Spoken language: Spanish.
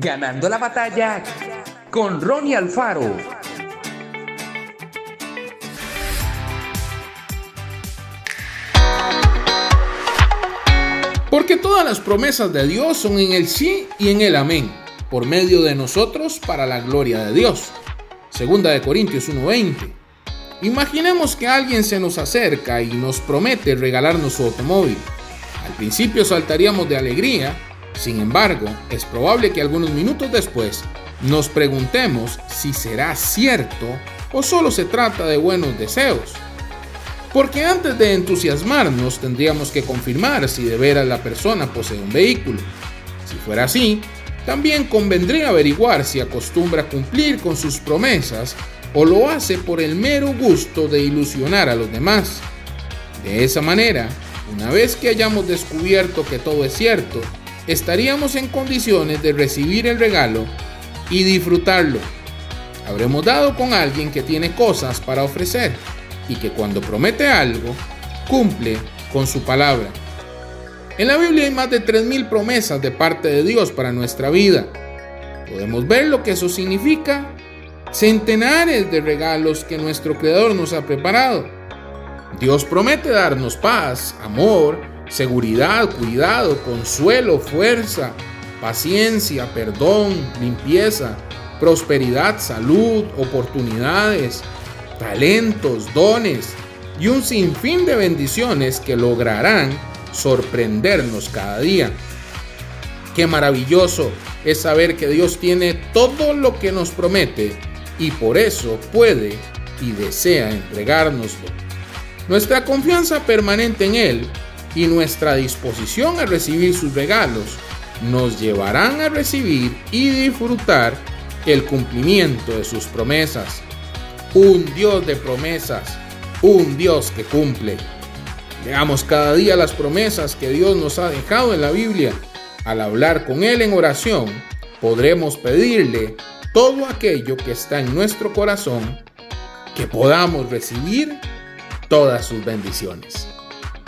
Ganando la batalla con Ronnie Alfaro. Porque todas las promesas de Dios son en el sí y en el amén, por medio de nosotros para la gloria de Dios. Segunda de Corintios 1:20. Imaginemos que alguien se nos acerca y nos promete regalarnos su automóvil. Al principio saltaríamos de alegría, sin embargo, es probable que algunos minutos después nos preguntemos si será cierto o solo se trata de buenos deseos. Porque antes de entusiasmarnos tendríamos que confirmar si de veras la persona posee un vehículo. Si fuera así, también convendría averiguar si acostumbra cumplir con sus promesas o lo hace por el mero gusto de ilusionar a los demás. De esa manera, una vez que hayamos descubierto que todo es cierto, estaríamos en condiciones de recibir el regalo y disfrutarlo. Habremos dado con alguien que tiene cosas para ofrecer y que cuando promete algo, cumple con su palabra. En la Biblia hay más de 3.000 promesas de parte de Dios para nuestra vida. Podemos ver lo que eso significa. Centenares de regalos que nuestro Creador nos ha preparado. Dios promete darnos paz, amor, seguridad, cuidado, consuelo, fuerza, paciencia, perdón, limpieza, prosperidad, salud, oportunidades, talentos, dones y un sinfín de bendiciones que lograrán sorprendernos cada día. Qué maravilloso es saber que Dios tiene todo lo que nos promete y por eso puede y desea entregárnoslo. Nuestra confianza permanente en Él y nuestra disposición a recibir sus regalos nos llevarán a recibir y disfrutar el cumplimiento de sus promesas. Un Dios de promesas, un Dios que cumple. Leamos cada día las promesas que Dios nos ha dejado en la Biblia. Al hablar con Él en oración, podremos pedirle todo aquello que está en nuestro corazón, que podamos recibir todas sus bendiciones.